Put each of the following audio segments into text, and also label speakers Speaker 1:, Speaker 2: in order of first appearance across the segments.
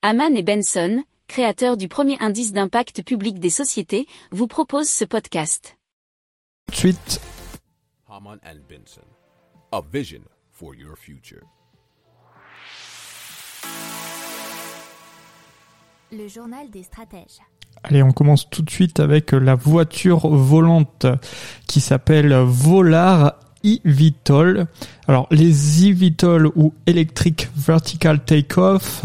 Speaker 1: Haman et Benson, créateurs du premier indice d'impact public des sociétés, vous proposent ce podcast.
Speaker 2: Tout de suite,
Speaker 3: Haman and Benson, a vision for your future.
Speaker 4: Le journal des stratèges.
Speaker 2: allez, on commence tout de suite avec la voiture volante qui s'appelle Volar eVTOL. Alors, les eVTOL ou Electric Vertical Takeoff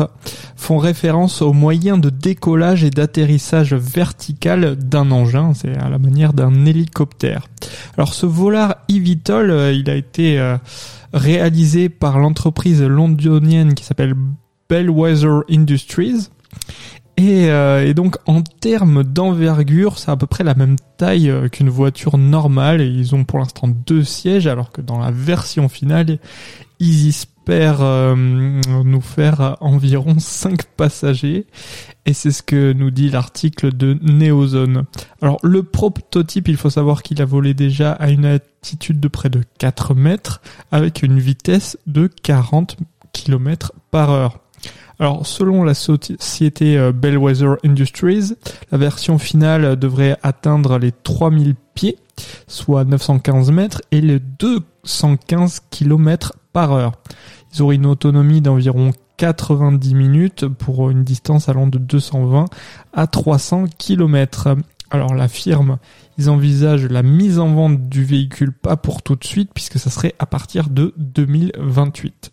Speaker 2: font référence aux moyens de décollage et d'atterrissage vertical d'un engin, c'est à la manière d'un hélicoptère. Alors, ce Volar eVTOL, euh, il a été euh, réalisé par l'entreprise londonienne qui s'appelle Bellwether Industries. Et, euh, et donc en termes d'envergure, c'est à peu près la même taille euh, qu'une voiture normale. Et ils ont pour l'instant deux sièges, alors que dans la version finale, ils espèrent euh, nous faire environ 5 passagers. Et c'est ce que nous dit l'article de Neozone. Alors le prototype, il faut savoir qu'il a volé déjà à une altitude de près de 4 mètres, avec une vitesse de 40 km par heure. Alors, selon la société euh, Bellwether Industries, la version finale devrait atteindre les 3000 pieds, soit 915 mètres, et les 215 km par heure. Ils auraient une autonomie d'environ 90 minutes pour une distance allant de 220 à 300 km. Alors la firme, ils envisagent la mise en vente du véhicule pas pour tout de suite puisque ça serait à partir de 2028.